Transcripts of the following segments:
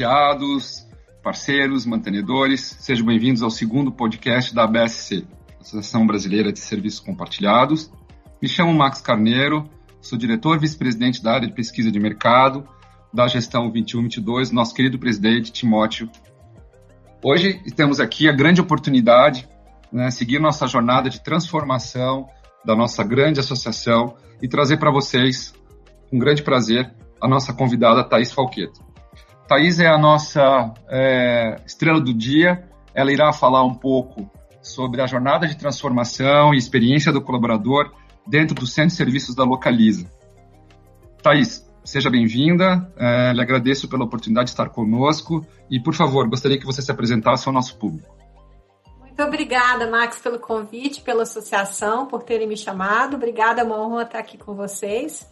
associados, parceiros, mantenedores, sejam bem-vindos ao segundo podcast da ABSC, Associação Brasileira de Serviços Compartilhados. Me chamo Max Carneiro, sou diretor vice-presidente da área de pesquisa de mercado da gestão 21-22, nosso querido presidente Timóteo. Hoje temos aqui a grande oportunidade né, seguir nossa jornada de transformação da nossa grande associação e trazer para vocês, com grande prazer, a nossa convidada Thaís Falqueto. Thaís é a nossa é, estrela do dia, ela irá falar um pouco sobre a jornada de transformação e experiência do colaborador dentro do Centro de Serviços da Localiza. Thaís, seja bem-vinda, é, lhe agradeço pela oportunidade de estar conosco e, por favor, gostaria que você se apresentasse ao nosso público. Muito obrigada, Max, pelo convite, pela associação, por terem me chamado. Obrigada, é uma honra estar aqui com vocês.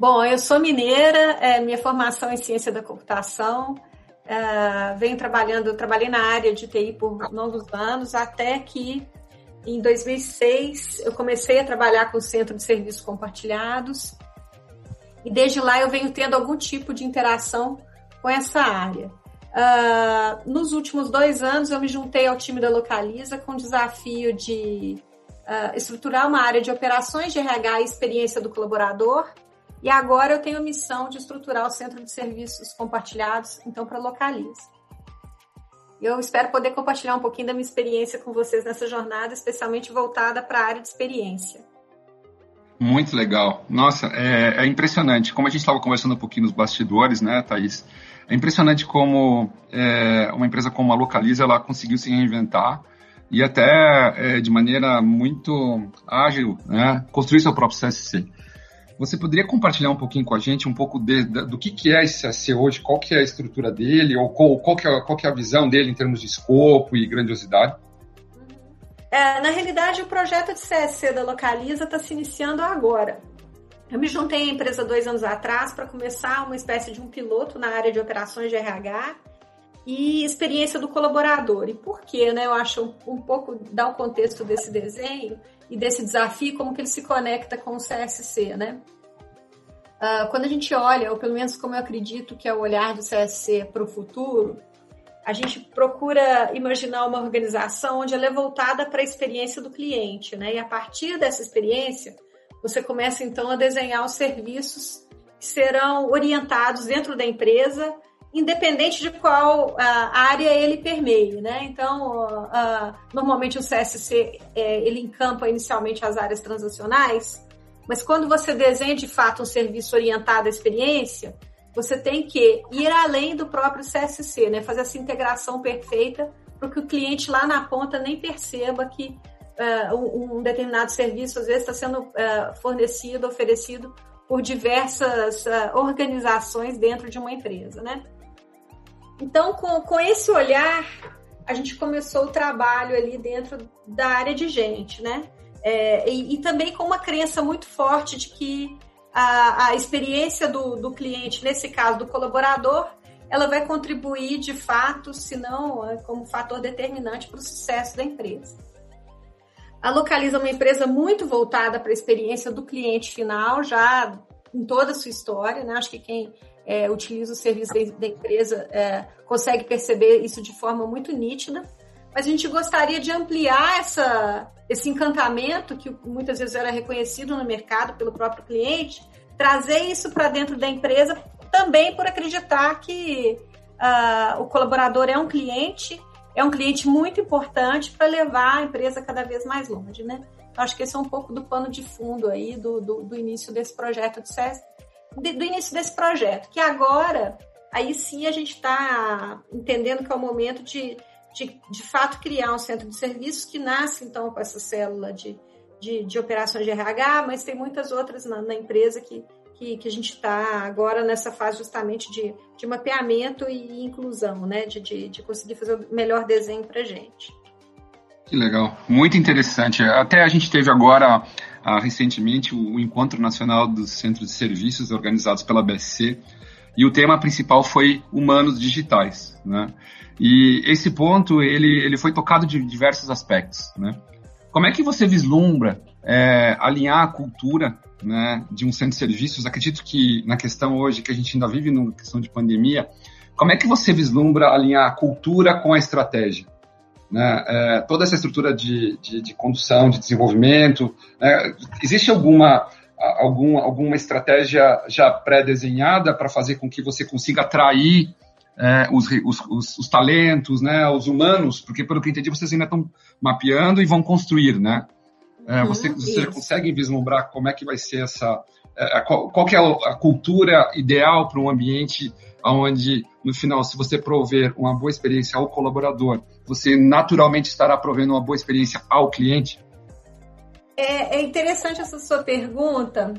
Bom, eu sou mineira, é, minha formação é em ciência da computação, é, venho trabalhando, trabalhei na área de TI por longos anos, até que em 2006 eu comecei a trabalhar com o Centro de Serviços Compartilhados e desde lá eu venho tendo algum tipo de interação com essa área. Uh, nos últimos dois anos, eu me juntei ao time da Localiza com o desafio de uh, estruturar uma área de operações de RH e experiência do colaborador. E agora eu tenho a missão de estruturar o centro de serviços compartilhados, então, para Localiza. Eu espero poder compartilhar um pouquinho da minha experiência com vocês nessa jornada, especialmente voltada para a área de experiência. Muito legal. Nossa, é, é impressionante. Como a gente estava conversando um pouquinho nos bastidores, né, Thaís? É impressionante como é, uma empresa como a Localiza ela conseguiu se reinventar e até é, de maneira muito ágil né, construir seu próprio CSC. Você poderia compartilhar um pouquinho com a gente um pouco de, do que, que é esse CSC hoje, qual que é a estrutura dele, ou qual, qual, que é, qual que é a visão dele em termos de escopo e grandiosidade? É, na realidade, o projeto de CSC da Localiza está se iniciando agora. Eu me juntei à empresa dois anos atrás para começar uma espécie de um piloto na área de operações de RH e experiência do colaborador. E por quê? Né? Eu acho um, um pouco dar o contexto desse desenho e desse desafio, como que ele se conecta com o CSC, né? Uh, quando a gente olha, ou pelo menos como eu acredito que é o olhar do CSC para o futuro, a gente procura imaginar uma organização onde ela é voltada para a experiência do cliente, né? E a partir dessa experiência, você começa então a desenhar os serviços que serão orientados dentro da empresa, independente de qual uh, área ele permeie, né? Então, uh, normalmente o CSC é, ele encampa inicialmente as áreas transacionais, mas quando você desenha de fato um serviço orientado à experiência, você tem que ir além do próprio CSC, né? Fazer essa integração perfeita para que o cliente lá na ponta nem perceba que uh, um, determinado serviço, às vezes, está sendo fornecido, oferecido por diversas organizações dentro de uma empresa, né? Então, com, com esse olhar, a gente começou o trabalho ali dentro da área de gente, né? É, e, e, também com uma crença muito forte de que a, a experiência do, do cliente, nesse caso do colaborador, ela vai contribuir de fato, se não como fator determinante para o sucesso da empresa. A Localiza é uma empresa muito voltada para a experiência do cliente final, já em toda a sua história, né? Acho que quem é, utiliza o serviço da empresa é, consegue perceber isso de forma muito nítida. Mas a gente gostaria de ampliar essa, esse encantamento que muitas vezes era reconhecido no mercado pelo próprio cliente, trazer isso para dentro da empresa também por acreditar que uh, o colaborador é um cliente é um cliente muito importante para levar a empresa cada vez mais longe, né? Então, acho que esse é um pouco do pano de fundo aí do, do, do início desse projeto de SES, de, do início desse projeto, que agora, aí sim a gente está entendendo que é o momento de, de, de fato, criar um centro de serviços que nasce, então, com essa célula de, de, de operações de RH, mas tem muitas outras na, na empresa que que, que a gente está agora nessa fase justamente de, de mapeamento e inclusão, né? De, de, de conseguir fazer o melhor desenho para a gente. Que legal, muito interessante. Até a gente teve agora, ah, recentemente, o Encontro Nacional dos Centros de Serviços organizados pela BSC, e o tema principal foi humanos digitais, né? E esse ponto, ele, ele foi tocado de diversos aspectos, né? Como é que você vislumbra é, alinhar a cultura né, de um centro de serviços. Acredito que na questão hoje que a gente ainda vive numa questão de pandemia, como é que você vislumbra alinhar a cultura com a estratégia? Né? É, toda essa estrutura de, de, de condução, de desenvolvimento, né? existe alguma, algum, alguma estratégia já pré-desenhada para fazer com que você consiga atrair é, os, os, os, os, talentos, né, os humanos, porque pelo que entendi vocês ainda estão mapeando e vão construir, né? É, uhum, você, você consegue vislumbrar como é que vai ser essa, é, qual, qual é a cultura ideal para um ambiente onde, no final, se você prover uma boa experiência ao colaborador, você naturalmente estará provendo uma boa experiência ao cliente? É, é interessante essa sua pergunta,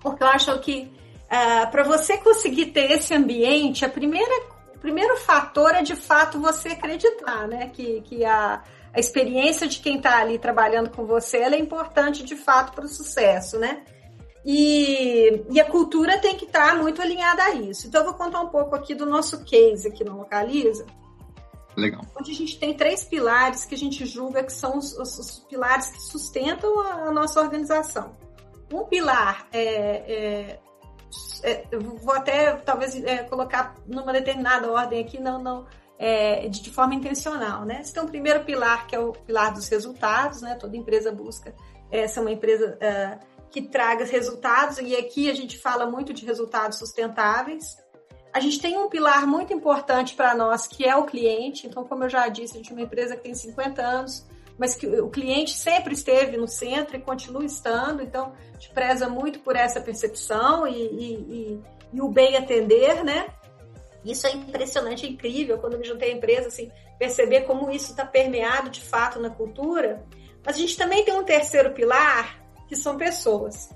porque eu acho que uh, para você conseguir ter esse ambiente, a primeira, o primeiro fator é de fato você acreditar, né? Que, que a, a experiência de quem está ali trabalhando com você é importante de fato para o sucesso, né? E, e, a cultura tem que estar tá muito alinhada a isso. Então, eu vou contar um pouco aqui do nosso case aqui no Localiza. Legal. Onde a gente tem três pilares que a gente julga que são os, os, os pilares que sustentam a, a, nossa organização. Um pilar é, é, é vou até talvez é, colocar numa determinada ordem aqui, não, não é, de, de, forma intencional, né? Você tem um primeiro pilar que é o pilar dos resultados, né? Toda empresa busca é, ser uma empresa é, que traga resultados, e aqui a gente fala muito de resultados sustentáveis. A gente tem um pilar muito importante para nós, que é o cliente. Então, como eu já disse, a gente é uma empresa que tem 50 anos, mas que o cliente sempre esteve no centro e continua estando. Então, a gente preza muito por essa percepção e, e, e, e o bem atender, né? Isso é impressionante, é incrível quando me juntei à empresa, assim, perceber como isso está permeado de fato na cultura. Mas a gente também tem um terceiro pilar, que são pessoas.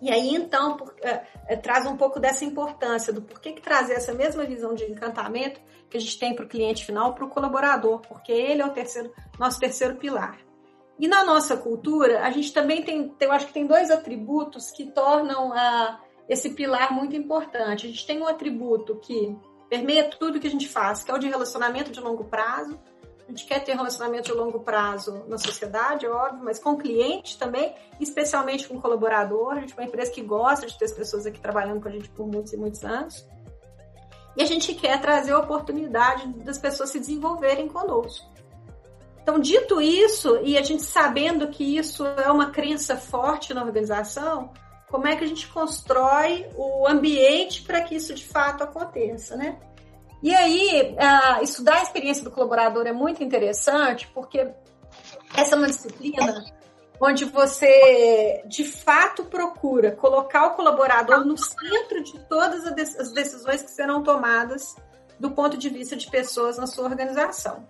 E aí, então, por, é, é, traz um pouco dessa importância do porquê que trazer essa mesma visão de encantamento que a gente tem para o cliente final, para o colaborador, porque ele é o terceiro, nosso terceiro pilar. E na nossa cultura, a gente também tem, eu acho que tem dois atributos que tornam a, esse pilar muito importante. A gente tem um atributo que permeia tudo que a gente faz, que é o de relacionamento de longo prazo, a gente quer ter relacionamento de longo prazo na sociedade, óbvio, mas com o cliente também, especialmente com colaborador. A gente é uma empresa que gosta de ter as pessoas aqui trabalhando com a gente por muitos e muitos anos. E a gente quer trazer a oportunidade das pessoas se desenvolverem conosco. Então, dito isso, e a gente sabendo que isso é uma crença forte na organização, como é que a gente constrói o ambiente para que isso de fato aconteça, né? E aí, uh, estudar a experiência do colaborador é muito interessante, porque essa é uma disciplina onde você, de fato, procura colocar o colaborador no centro de todas as decisões que serão tomadas do ponto de vista de pessoas na sua organização.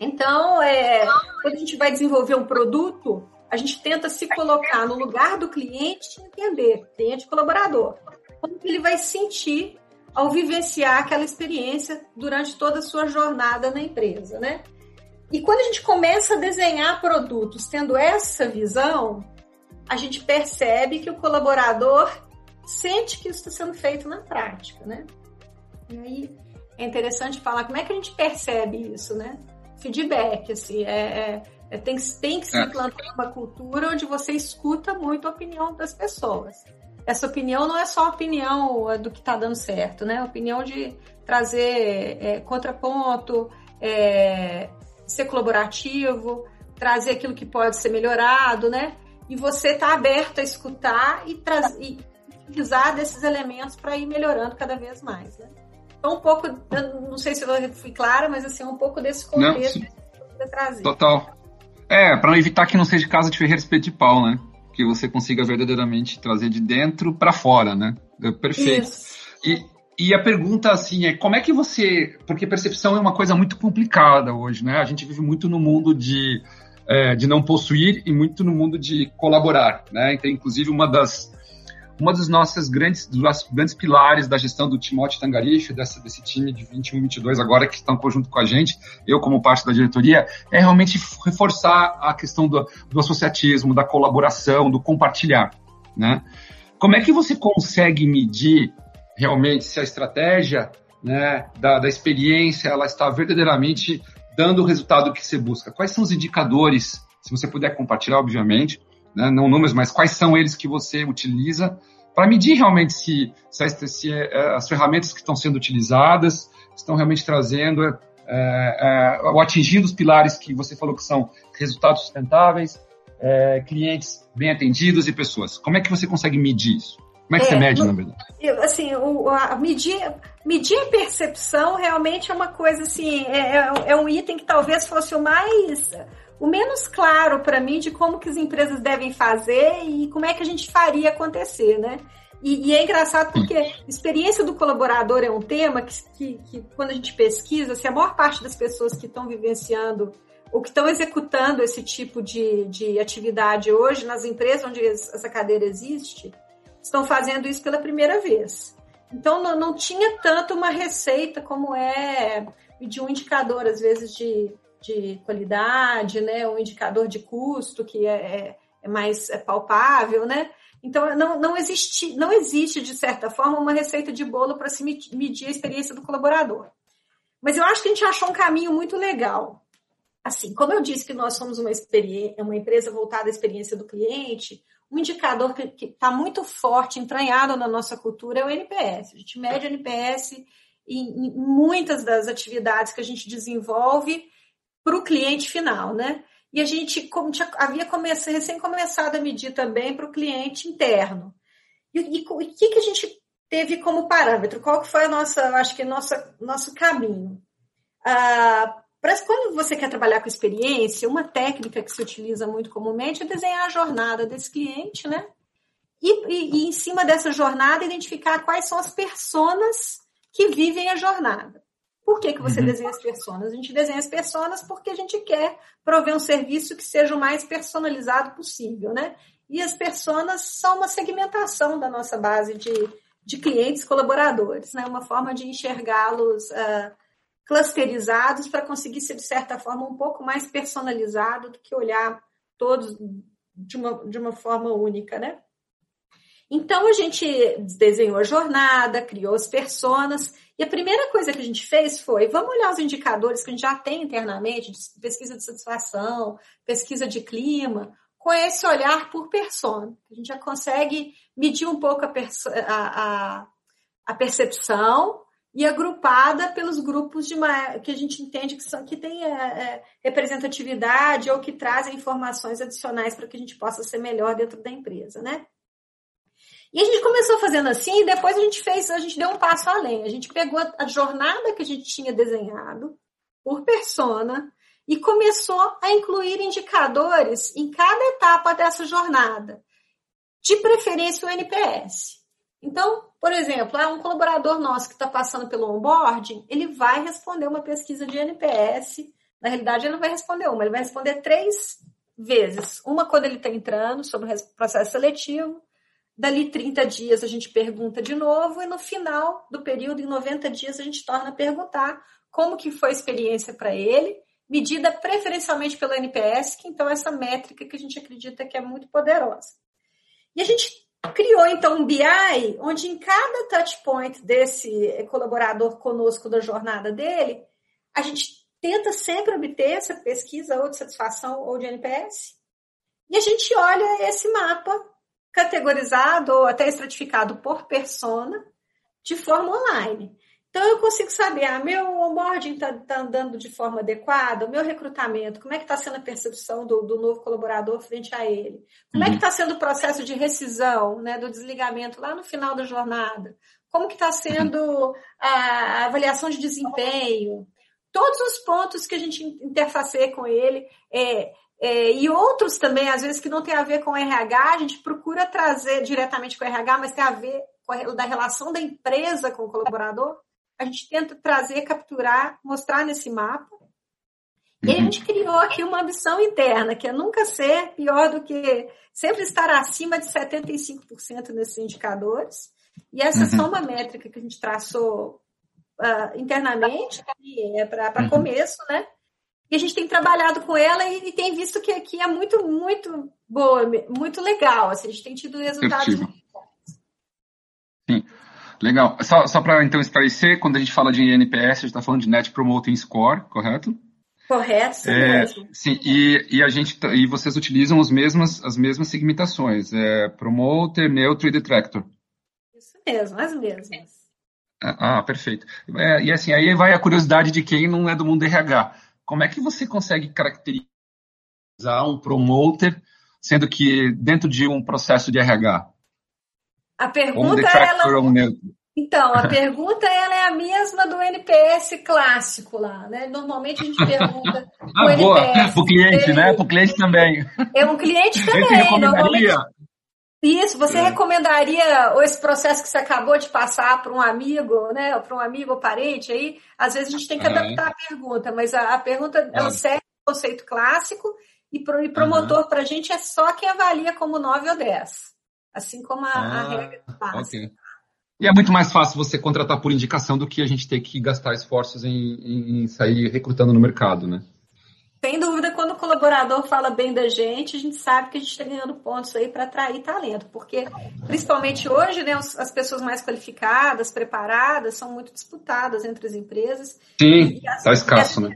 Então, é, quando a gente vai desenvolver um produto, a gente tenta se colocar no lugar do cliente e entender, cliente colaborador, como ele vai sentir ao vivenciar aquela experiência durante toda a sua jornada na empresa, né? E quando a gente começa a desenhar produtos tendo essa visão, a gente percebe que o colaborador sente que isso está sendo feito na prática, né? E aí é interessante falar como é que a gente percebe isso, né? Feedback, assim, é, é, é tem, tem que se implantar uma cultura onde você escuta muito a opinião das pessoas essa opinião não é só a opinião do que está dando certo, né? A opinião de trazer é, contraponto, é, ser colaborativo, trazer aquilo que pode ser melhorado, né? E você está aberto a escutar e, e utilizar desses elementos para ir melhorando cada vez mais, né? Então, um pouco, não sei se eu fui clara, mas assim, um pouco desse contexto não, que eu trazer. Total. É, para evitar que não seja casa de Ferreira Espeto de Pau, né? Que você consiga verdadeiramente trazer de dentro para fora, né? É perfeito. E, e a pergunta assim é como é que você, porque percepção é uma coisa muito complicada hoje, né? A gente vive muito no mundo de é, de não possuir e muito no mundo de colaborar, né? Então, inclusive uma das uma dos nossos grandes, dos grandes pilares da gestão do Timóteo Tangarife, dessa, desse time de 21 22 agora que estão conjunto com a gente, eu como parte da diretoria, é realmente reforçar a questão do, do associatismo, da colaboração, do compartilhar, né? Como é que você consegue medir realmente se a estratégia né, da, da experiência ela está verdadeiramente dando o resultado que você busca? Quais são os indicadores, se você puder compartilhar, obviamente, né? não números, mas quais são eles que você utiliza para medir realmente se, se, se é, as ferramentas que estão sendo utilizadas estão realmente trazendo é, é, ou atingindo os pilares que você falou que são resultados sustentáveis, é, clientes bem atendidos e pessoas. Como é que você consegue medir isso? Como é que é, você mede, no, na verdade? Assim, o, a medir, medir percepção realmente é uma coisa assim, é, é, é um item que talvez fosse o mais o menos claro para mim de como que as empresas devem fazer e como é que a gente faria acontecer, né? E, e é engraçado porque experiência do colaborador é um tema que, que, que, quando a gente pesquisa, se a maior parte das pessoas que estão vivenciando ou que estão executando esse tipo de, de atividade hoje nas empresas onde essa cadeira existe, estão fazendo isso pela primeira vez. Então, não, não tinha tanto uma receita como é de um indicador, às vezes, de, de qualidade, né? um indicador de custo que é, é, é mais é palpável, né? Então, não, não, existe, não existe, de certa forma, uma receita de bolo para se medir a experiência do colaborador. Mas eu acho que a gente achou um caminho muito legal. Assim, como eu disse que nós somos uma, uma empresa voltada à experiência do cliente, um indicador que está muito forte, entranhado na nossa cultura, é o NPS. A gente mede o NPS em, em muitas das atividades que a gente desenvolve para o cliente final, né? E a gente havia começado, recém começado a medir também para o cliente interno. E o que, que a gente teve como parâmetro? Qual que foi a nossa, acho que nossa, nosso caminho? Ah, para quando você quer trabalhar com experiência, uma técnica que se utiliza muito comumente é desenhar a jornada desse cliente, né? E, e, e em cima dessa jornada, identificar quais são as personas que vivem a jornada. Por que, que você uhum. desenha as personas? A gente desenha as personas porque a gente quer prover um serviço que seja o mais personalizado possível, né? E as personas são uma segmentação da nossa base de, de clientes colaboradores, né? Uma forma de enxergá-los uh, clusterizados para conseguir ser, de certa forma, um pouco mais personalizado do que olhar todos de uma, de uma forma única, né? Então, a gente desenhou a jornada, criou as personas, e a primeira coisa que a gente fez foi, vamos olhar os indicadores que a gente já tem internamente, de pesquisa de satisfação, pesquisa de clima, com esse olhar por persona. A gente já consegue medir um pouco a, a, a, a percepção, e agrupada pelos grupos de que a gente entende que são que tem é, é, representatividade ou que trazem informações adicionais para que a gente possa ser melhor dentro da empresa, né? E a gente começou fazendo assim, e depois a gente fez, a gente deu um passo além. A gente pegou a jornada que a gente tinha desenhado por persona e começou a incluir indicadores em cada etapa dessa jornada, de preferência o NPS. Então, por exemplo, é um colaborador nosso que está passando pelo onboarding, ele vai responder uma pesquisa de NPS. Na realidade, ele não vai responder uma, ele vai responder três vezes. Uma quando ele está entrando, sobre o processo seletivo. Dali 30 dias a gente pergunta de novo e no final do período, em 90 dias, a gente torna a perguntar como que foi a experiência para ele, medida preferencialmente pelo NPS, que então é essa métrica que a gente acredita que é muito poderosa. E a gente criou então um BI, onde em cada touch point desse colaborador conosco da jornada dele, a gente tenta sempre obter essa pesquisa ou de satisfação ou de NPS. E a gente olha esse mapa categorizado ou até estratificado por persona de forma online. Então, eu consigo saber, ah, meu onboarding está tá andando de forma adequada, o meu recrutamento, como é que está sendo a percepção do, do, novo colaborador frente a ele? Como uhum. é que está sendo o processo de rescisão, né, do desligamento lá no final da jornada? Como que está sendo a, a avaliação de desempenho? Todos os pontos que a gente interfaceia com ele, é, é, e outros também, às vezes, que não tem a ver com o RH, a gente procura trazer diretamente com o RH, mas tem a ver com a da relação da empresa com o colaborador a gente tenta trazer, capturar, mostrar nesse mapa. E a uhum. gente criou aqui uma ambição interna, que é nunca ser pior do que sempre estar acima de 75% nesses indicadores. E essa uhum. só uma métrica que a gente traçou uh, internamente, é para uhum. começo, né? E a gente tem trabalhado com ela e, e, tem visto que aqui é muito, muito boa, muito legal. Assim, a gente tem tido resultados muito Sim. Legal. Só, só para então esclarecer, quando a gente fala de NPS, a gente está falando de Net Promoting Score, correto? Correto, sim, é, mesmo. Sim, e, e, a gente, e vocês utilizam as mesmas, as mesmas segmentações, é, Promoter, Neutro e Detractor. mesmas, as mesmas. Ah, ah, perfeito. É, e assim, aí vai a curiosidade de quem não é do mundo RH. Como é que você consegue caracterizar um promoter, sendo que dentro de um processo de RH? A pergunta ela... Então, a pergunta ela é a mesma do NPS clássico lá, né? Normalmente a gente pergunta ah, o boa. NPS. Para o cliente, né? Para o cliente também. É um cliente também. Normalmente, isso, você é. recomendaria esse processo que você acabou de passar para um amigo, né? Para um amigo ou parente aí? Às vezes a gente tem que adaptar a pergunta, mas a, a pergunta ela serve o conceito clássico e, pro, e promotor uhum. para a gente é só quem avalia como 9 ou 10. Assim como a, ah, a regra básica. Okay. E é muito mais fácil você contratar por indicação do que a gente ter que gastar esforços em, em, em sair recrutando no mercado, né? Sem dúvida, quando o colaborador fala bem da gente, a gente sabe que a gente está ganhando pontos aí para atrair talento, porque principalmente hoje, né, as pessoas mais qualificadas, preparadas, são muito disputadas entre as empresas. Sim, está escasso, né?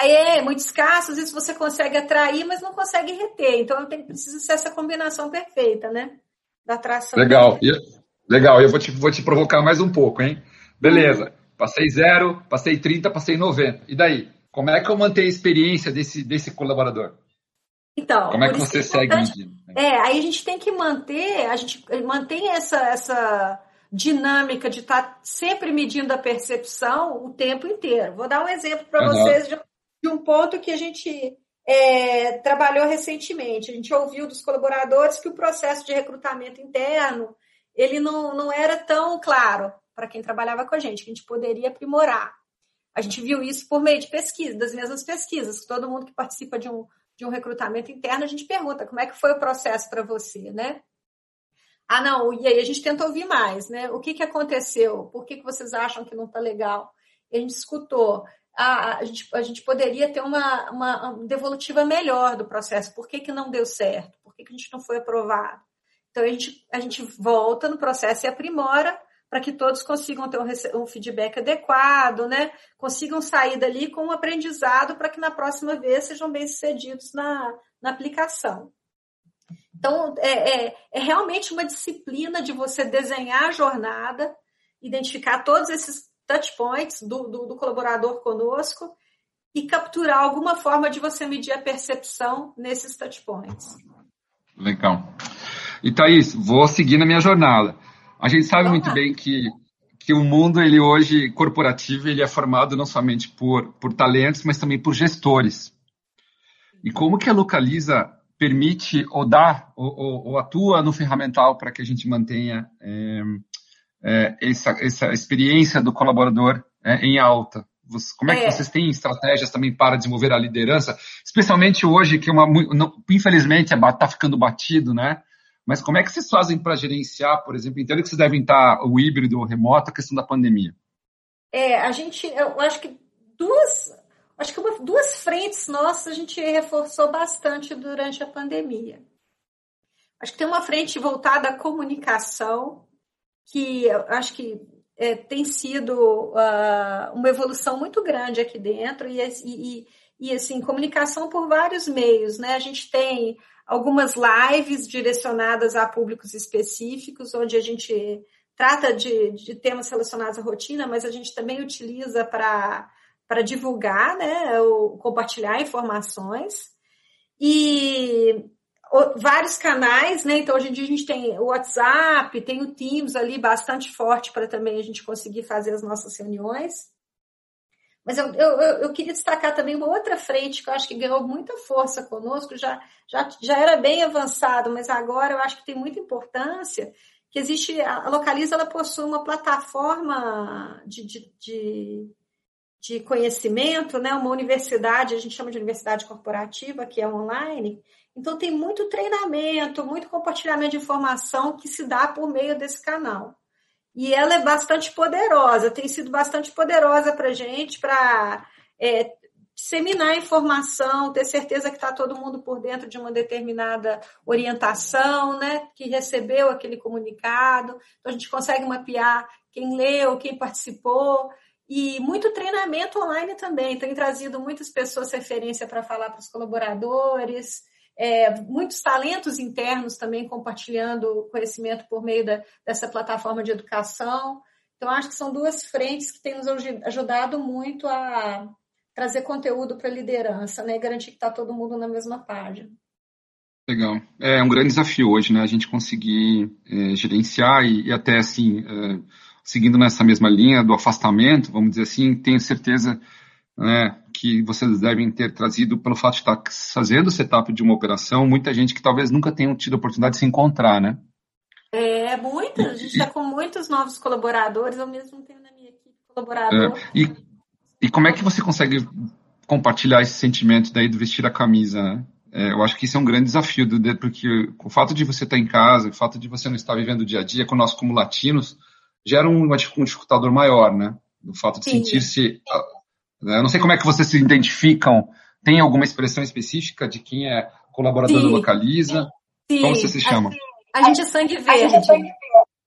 É, muito escasso, às vezes você consegue atrair, mas não consegue reter. Então tem, precisa ser essa combinação perfeita, né? Da atração. Legal, e, legal, eu vou te, vou te provocar mais um pouco, hein? Beleza, passei zero, passei 30, passei 90. E daí? Como é que eu mantenho a experiência desse, desse colaborador? Então, como é que você é segue medindo? É, aí a gente tem que manter, a gente mantém essa, essa dinâmica de estar tá sempre medindo a percepção o tempo inteiro. Vou dar um exemplo para uhum. vocês de, de, um ponto que a gente é, trabalhou recentemente. A gente ouviu dos colaboradores que o processo de recrutamento interno ele não, não era tão claro para quem trabalhava com a gente, que a gente poderia aprimorar. A gente viu isso por meio de pesquisa, das mesmas pesquisas. Todo mundo que participa de um, de um recrutamento interno, a gente pergunta como é que foi o processo para você, né? Ah, não, e aí a gente tenta ouvir mais, né? O que, que aconteceu? Por que, que vocês acham que não está legal? A gente escutou. Ah, a, gente, a gente poderia ter uma, uma devolutiva melhor do processo. Por que, que não deu certo? Por que, que a gente não foi aprovado? Então, a gente, a gente volta no processo e aprimora para que todos consigam ter um, feedback adequado, né? Consigam sair dali com um aprendizado para que na próxima vez sejam bem-sucedidos na, na aplicação. Então, é, é, é, realmente uma disciplina de você desenhar a jornada, identificar todos esses touch points do, do, do colaborador conosco e capturar alguma forma de você medir a percepção nesses touch points. Legal. E Thaís, vou seguir na minha jornada. A gente sabe muito bem que, que o mundo, ele hoje, corporativo, ele é formado não somente por, por talentos, mas também por gestores. E como que a Localiza permite ou dá ou, ou, ou atua no ferramental para que a gente mantenha é, é, essa, essa experiência do colaborador é, em alta? Como é que é. vocês têm estratégias também para desenvolver a liderança? Especialmente hoje, que uma, não, infelizmente está ficando batido, né? Mas como é que vocês fazem para gerenciar, por exemplo, entendo que vocês devem estar o híbrido, o remoto, a questão da pandemia? É, a gente, eu acho que duas, acho que uma, duas frentes nossas a gente reforçou bastante durante a pandemia. Acho que tem uma frente voltada à comunicação, que acho que é, tem sido uh, uma evolução muito grande aqui dentro, e, e, e, assim, comunicação por vários meios, né? A gente tem algumas lives direcionadas a públicos específicos, onde a gente trata de, de temas relacionados à rotina, mas a gente também utiliza para divulgar, né, ou compartilhar informações. E vários canais, né? Então, hoje em dia a gente tem o WhatsApp, tem o Teams ali bastante forte para também a gente conseguir fazer as nossas reuniões. Mas eu, eu, eu, queria destacar também uma outra frente que eu acho que ganhou muita força conosco, já, já, já era bem avançado, mas agora eu acho que tem muita importância, que existe, a Localiza ela possui uma plataforma de, de, de, de conhecimento, né? uma universidade, a gente chama de universidade corporativa, que é online, então tem muito treinamento, muito compartilhamento de informação que se dá por meio desse canal e ela é bastante poderosa, tem sido bastante poderosa para a gente, para é, disseminar informação, ter certeza que está todo mundo por dentro de uma determinada orientação, né? Que recebeu aquele comunicado. Então a gente consegue mapear quem leu, quem participou. E muito treinamento online também. Tem trazido muitas pessoas referência para falar para os colaboradores. É, muitos talentos internos também compartilhando conhecimento por meio da, dessa plataforma de educação. Então, acho que são duas frentes que têm nos ajudado muito a trazer conteúdo para a liderança, né? Garantir que está todo mundo na mesma página. Legal. É um grande desafio hoje, né? A gente conseguir é, gerenciar e, e, até assim, é, seguindo nessa mesma linha do afastamento, vamos dizer assim, tenho certeza né, que vocês devem ter trazido pelo fato de estar fazendo o setup de uma operação, muita gente que talvez nunca tenha tido a oportunidade de se encontrar, né? É, muitas. A gente está com muitos novos colaboradores, eu mesmo tenho na minha equipe colaborador. É, e, e como é que você consegue compartilhar esse sentimento daí do vestir a camisa, né? É, eu acho que isso é um grande desafio, porque o fato de você estar em casa, o fato de você não estar vivendo o dia a dia com nós como latinos, gera um, um dificultador maior, né? O fato de sentir-se. Né? Eu não sei como é que vocês se identificam. Tem alguma expressão específica de quem é colaborador Sim. do Localiza? Sim. Como você se chama? A gente é sangue verde. É sangue verde.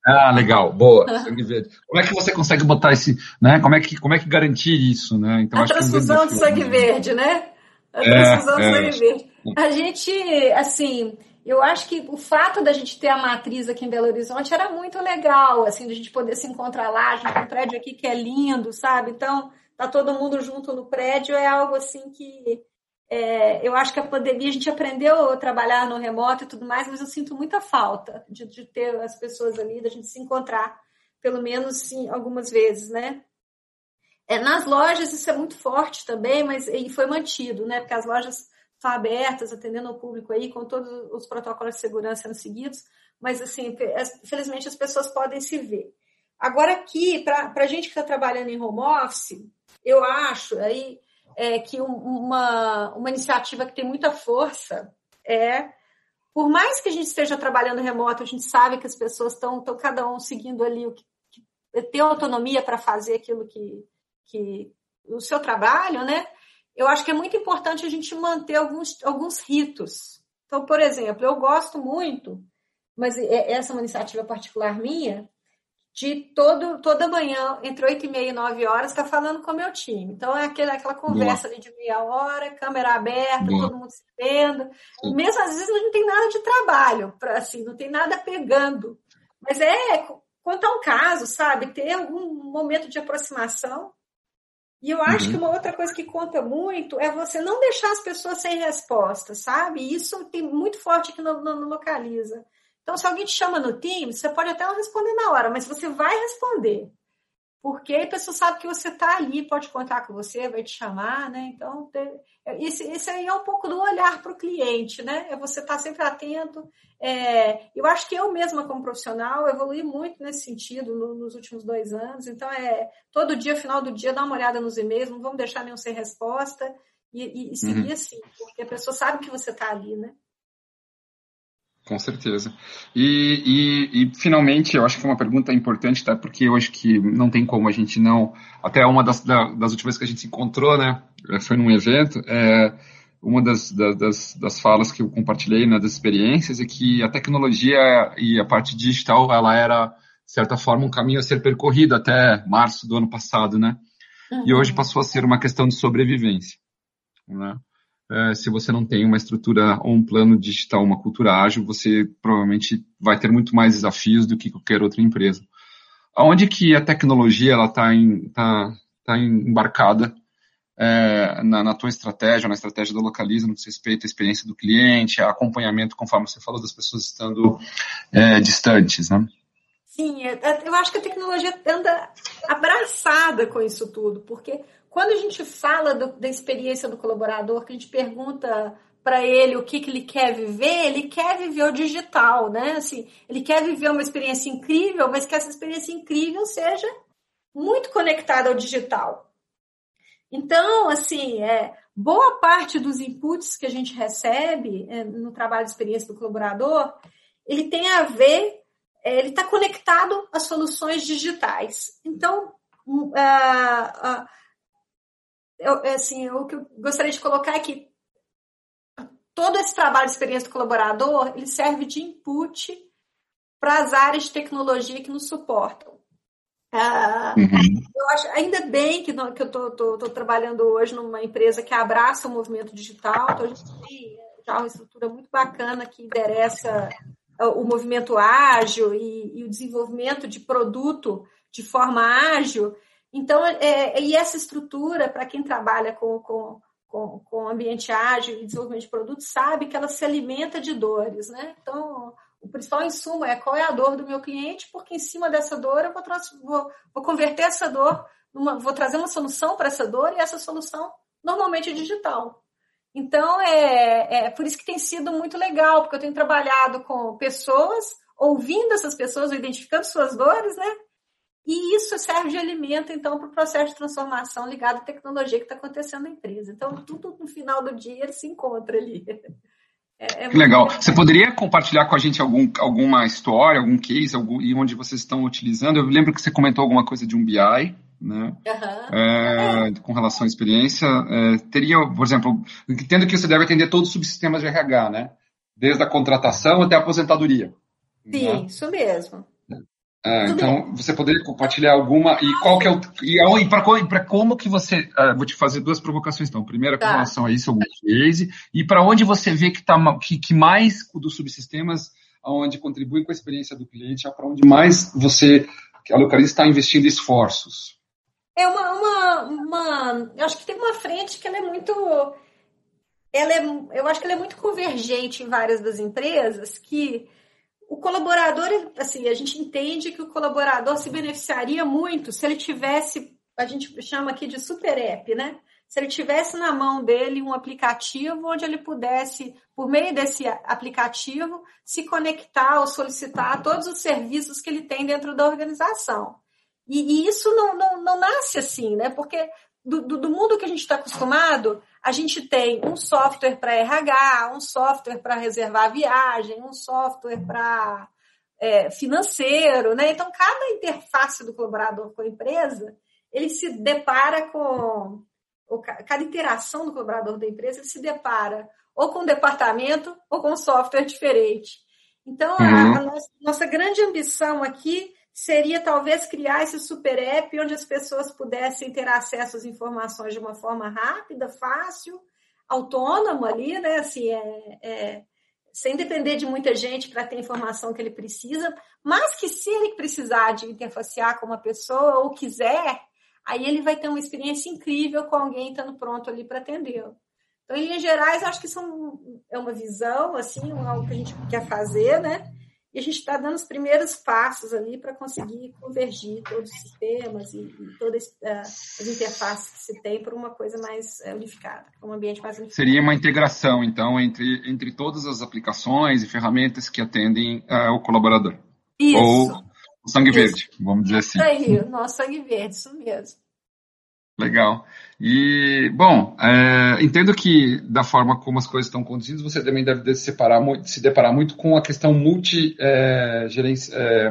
Ah, legal, boa, sangue verde. Como é que você consegue botar esse, né? Como é que, como é que garantir isso, né? Então, a transfusão é um de sangue verde, né? A transfusão é, de sangue é. verde. A gente, assim, eu acho que o fato da gente ter a matriz aqui em Belo Horizonte era muito legal, assim, da gente poder se encontrar lá, a gente tem um prédio aqui que é lindo, sabe? Então, tá todo mundo junto no prédio, é algo assim que é, eu acho que a pandemia a gente aprendeu a trabalhar no remoto e tudo mais, mas eu sinto muita falta de, de ter as pessoas ali, da gente se encontrar, pelo menos sim, algumas vezes, né? É, nas lojas isso é muito forte também, mas e foi mantido, né? Porque as lojas estão abertas, atendendo ao público aí, com todos os protocolos de segurança sendo seguidos, mas assim, felizmente as pessoas podem se ver. Agora aqui, para a gente que está trabalhando em home office, eu acho aí é, que uma, uma iniciativa que tem muita força é, por mais que a gente esteja trabalhando remoto, a gente sabe que as pessoas estão cada um seguindo ali o que, que ter autonomia para fazer aquilo que, que o seu trabalho, né? Eu acho que é muito importante a gente manter alguns, alguns ritos. Então, por exemplo, eu gosto muito, mas essa é uma iniciativa particular minha, de todo, toda manhã, entre 8 e meia e 9 horas, estar tá falando com o meu time. Então, é aquela, aquela conversa Boa. ali de meia hora, câmera aberta, Boa. todo mundo se vendo. Sim. Mesmo às vezes não tem nada de trabalho, pra, assim, não tem nada pegando. Mas é contar um caso, sabe? Ter algum momento de aproximação. E eu acho uhum. que uma outra coisa que conta muito é você não deixar as pessoas sem resposta, sabe? Isso tem muito forte aqui no, no, no Localiza. Então, se alguém te chama no Teams, você pode até não responder na hora, mas você vai responder. Porque a pessoa sabe que você está ali, pode contar com você, vai te chamar, né? Então, esse, esse aí é um pouco do olhar para o cliente, né? É você estar tá sempre atento. É, eu acho que eu mesma, como profissional, evolui muito nesse sentido no, nos últimos dois anos. Então, é todo dia, final do dia, dar uma olhada nos e-mails, não vamos deixar nenhum sem resposta e, e, e seguir uhum. assim, porque a pessoa sabe que você está ali, né? Com certeza. E, e, e, finalmente, eu acho que é uma pergunta importante, tá? Porque eu acho que não tem como a gente não. Até uma das, das últimas que a gente se encontrou, né? Foi num evento. É, uma das, das, das falas que eu compartilhei, né, das experiências, é que a tecnologia e a parte digital, ela era, de certa forma, um caminho a ser percorrido até março do ano passado, né? Uhum. E hoje passou a ser uma questão de sobrevivência. Né? É, se você não tem uma estrutura ou um plano digital, uma cultura ágil, você provavelmente vai ter muito mais desafios do que qualquer outra empresa. Aonde que a tecnologia ela está tá, tá embarcada é, na, na, tua estratégia, na estratégia do Localiza, no que respeita à experiência do cliente, acompanhamento, conforme você falou, das pessoas estando é, distantes, né? Sim, é, é, eu acho que a tecnologia anda abraçada com isso tudo, porque quando a gente fala do, da experiência do colaborador, que a gente pergunta para ele o que, que ele quer viver, ele quer viver o digital, né? Assim, ele quer viver uma experiência incrível, mas que essa experiência incrível seja muito conectada ao digital. Então, assim, é, boa parte dos inputs que a gente recebe é, no trabalho de experiência do colaborador, ele tem a ver, é, ele está conectado às soluções digitais. Então, uh, uh, eu, é assim, o que eu gostaria de colocar é que todo esse trabalho de experiência do colaborador, ele serve de input para as áreas de tecnologia que nos suportam. Ah, uhum. Eu acho, ainda bem que, que eu estou trabalhando hoje numa empresa que abraça o movimento digital, então a gente tem já uma estrutura muito bacana que endereça o movimento ágil e, e o desenvolvimento de produto de forma ágil. Então, é, e essa estrutura, para quem trabalha com, com, com, com ambiente ágil e desenvolvimento de produtos, sabe que ela se alimenta de dores, né? Então, o principal insumo é qual é a dor do meu cliente, porque em cima dessa dor eu vou, vou, vou converter essa dor, numa, vou trazer uma solução para essa dor e essa solução normalmente é digital. Então, é, é por isso que tem sido muito legal, porque eu tenho trabalhado com pessoas, ouvindo essas pessoas, identificando suas dores, né? E isso serve de alimento, então, para o processo de transformação ligado à tecnologia que está acontecendo na empresa. Então, tudo no final do dia ele se encontra ali. É, é que legal. legal. Você poderia compartilhar com a gente algum, alguma história, algum case, algum, e onde vocês estão utilizando? Eu lembro que você comentou alguma coisa de um BI, né? Uhum. É, com relação à experiência. É, teria, por exemplo, entendo que você deve atender todos os subsistemas de RH, né? Desde a contratação até a aposentadoria. Sim, né? isso mesmo. Ah, então, você poderia compartilhar alguma e qual que é o e, para como que você uh, vou te fazer duas provocações então. Primeira com tá. relação a isso, algum case e para onde você vê que tá que, que mais dos subsistemas aonde contribui com a experiência do cliente, é para onde mais você a localiza está investindo esforços. É uma, uma, uma eu acho que tem uma frente que ela é muito ela é, eu acho que ela é muito convergente em várias das empresas que o colaborador, assim, a gente entende que o colaborador se beneficiaria muito se ele tivesse, a gente chama aqui de super app, né? Se ele tivesse na mão dele um aplicativo onde ele pudesse, por meio desse aplicativo, se conectar ou solicitar todos os serviços que ele tem dentro da organização. E, e isso não, não, não nasce assim, né? Porque do, do, do mundo que a gente está acostumado, a gente tem um software para RH, um software para reservar viagem, um software para é, financeiro, né? Então, cada interface do colaborador com a empresa, ele se depara com, cada interação do colaborador da empresa, ele se depara ou com um departamento ou com um software diferente. Então, uhum. a, a nossa, nossa grande ambição aqui seria talvez criar esse super app onde as pessoas pudessem ter acesso às informações de uma forma rápida, fácil, autônomo ali, né? Assim, é, é sem depender de muita gente para ter a informação que ele precisa, mas que se ele precisar de interfacear com uma pessoa ou quiser, aí ele vai ter uma experiência incrível com alguém estando pronto ali para atendê-lo. Então, em linhas gerais, acho que são, é uma visão, assim, algo que a gente quer fazer, né? E a gente está dando os primeiros passos ali para conseguir convergir todos os sistemas e, e todas uh, as interfaces que se tem para uma coisa mais uh, unificada, um ambiente mais unificado. Seria uma integração, então, entre, entre todas as aplicações e ferramentas que atendem uh, o colaborador. Isso. Ou o sangue isso. verde, vamos dizer assim. Isso aí, o nosso sangue verde, isso mesmo. Legal. E, bom, é, entendo que da forma como as coisas estão conduzidas, você também deve se, separar, se deparar muito com a questão multi, é, é,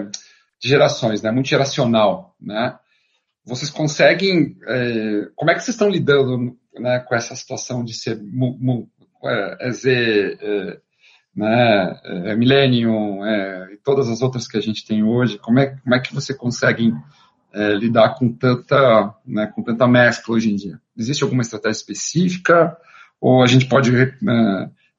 de gerações, né? multigeracional. Né? Vocês conseguem. Como é que vocês estão lidando né, com essa situação de ser mu, mu, é, né, Millennium e todas as outras que a gente tem hoje? Como é, como é que você conseguem é, lidar com tanta, né, com tanta mescla hoje em dia? Existe alguma estratégia específica ou a gente pode é,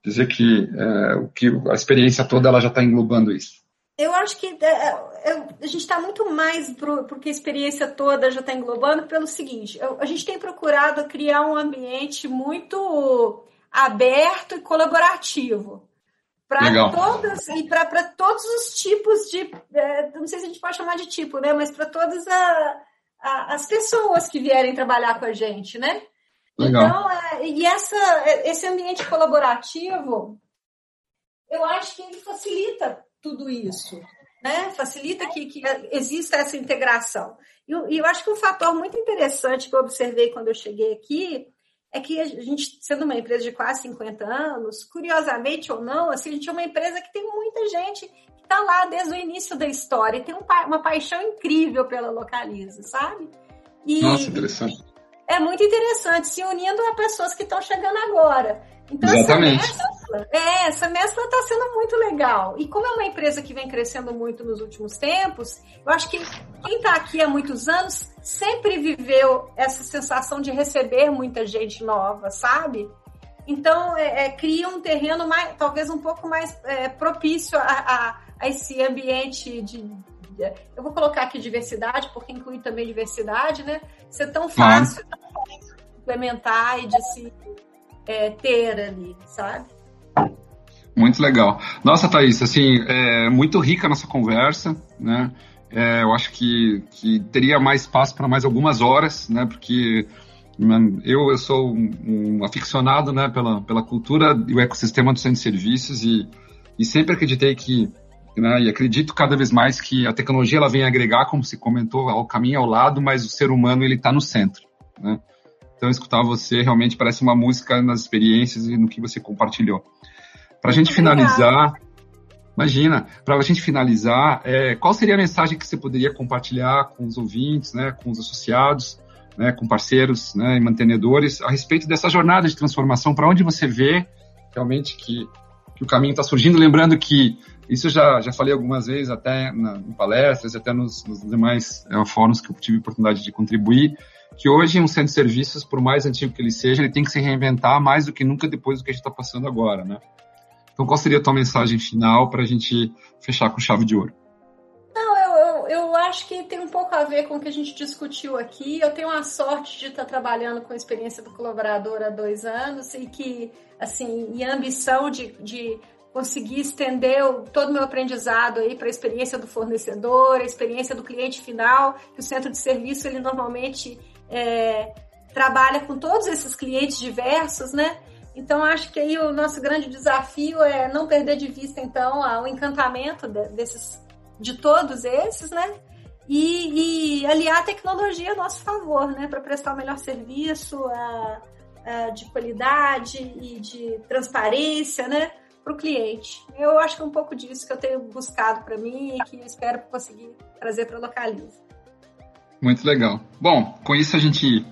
dizer que, é, o que a experiência toda ela já está englobando isso? Eu acho que é, é, a gente está muito mais porque a experiência toda já está englobando pelo seguinte: a gente tem procurado criar um ambiente muito aberto e colaborativo para todas e para todos os tipos de é, não sei se a gente pode chamar de tipo né mas para todas a, a, as pessoas que vierem trabalhar com a gente né? Legal. então é, e essa esse ambiente colaborativo eu acho que ele facilita tudo isso né? Facilita que, que exista essa integração. E eu, eu acho que um fator muito interessante que eu observei quando eu cheguei aqui é que a gente, sendo uma empresa de quase 50 anos, curiosamente ou não, assim, a gente é uma empresa que tem muita gente que está lá desde o início da história e tem um, uma paixão incrível pela Localiza, sabe? E, Nossa, interessante. É muito interessante, se unindo a pessoas que estão chegando agora. Então, Exatamente. Essa mescla, é, essa mescla está sendo muito legal. E como é uma empresa que vem crescendo muito nos últimos tempos, eu acho que quem está aqui há muitos anos sempre viveu essa sensação de receber muita gente nova, sabe? Então, é, é, cria um terreno mais, talvez um pouco mais é, propício a, a, a, esse ambiente de, de, Eu vou colocar aqui diversidade, porque inclui também diversidade, né? Ser tão fácil de implementar e de se é, ter ali, sabe? Muito legal. Nossa, Thaís, assim, é muito rica a nossa conversa, né? É, eu acho que, que teria mais espaço para mais algumas horas, né? Porque eu, eu sou um, um, aficionado né, pela, pela cultura e o ecossistema do centro de serviços e, e sempre acreditei que, né, e acredito cada vez mais que a tecnologia ela vem agregar, como se comentou, ao caminho ao lado, mas o ser humano ele está no centro. Né? Então, escutar você realmente parece uma música nas experiências e no que você compartilhou. Para a gente finalizar, imagina, para a gente finalizar, é, qual seria a mensagem que você poderia compartilhar com os ouvintes, né, com os associados, né, com parceiros né, e mantenedores a respeito dessa jornada de transformação? Para onde você vê realmente que, que o caminho está surgindo? Lembrando que isso já, já falei algumas vezes, até na, em palestras, até nos, nos demais é, fóruns que eu tive oportunidade de contribuir, que hoje um centro de serviços, por mais antigo que ele seja, ele tem que se reinventar mais do que nunca depois do que a gente está passando agora, né? Então, qual seria a tua mensagem final para a gente fechar com chave de ouro? Não, eu, eu, eu, acho que tem um pouco a ver com o que a gente discutiu aqui. Eu tenho a sorte de estar trabalhando com a experiência do colaborador há dois anos e que, assim, e a ambição de, de conseguir estender todo o meu aprendizado aí para a experiência do fornecedor, a experiência do cliente final, que o centro de serviço ele normalmente é, trabalha com todos esses clientes diversos, né? Então, acho que aí o nosso grande desafio é não perder de vista, então, o encantamento desses, de todos esses, né? E, e aliar a tecnologia a nosso favor, né? Para prestar o melhor serviço a, a, de qualidade e de transparência, né? Para o cliente. Eu acho que é um pouco disso que eu tenho buscado para mim e que eu espero conseguir trazer para a Localiza. Muito legal. Bom, com isso a gente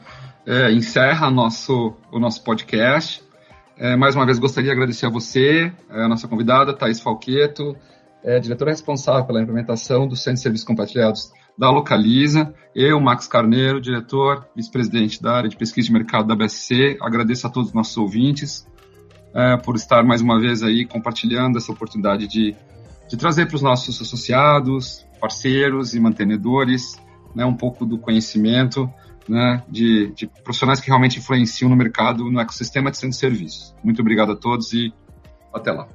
é, encerra nosso, o nosso podcast. É, mais uma vez, gostaria de agradecer a você, é, a nossa convidada, Thais Falqueto, é, diretora responsável pela implementação do Centro de Serviços Compartilhados da Localiza, eu, Max Carneiro, diretor, vice-presidente da área de pesquisa de mercado da BSC. Agradeço a todos os nossos ouvintes é, por estar mais uma vez aí compartilhando essa oportunidade de, de trazer para os nossos associados, parceiros e mantenedores né, um pouco do conhecimento né, de, de, profissionais que realmente influenciam no mercado, no ecossistema de centro de serviços. Muito obrigado a todos e até lá.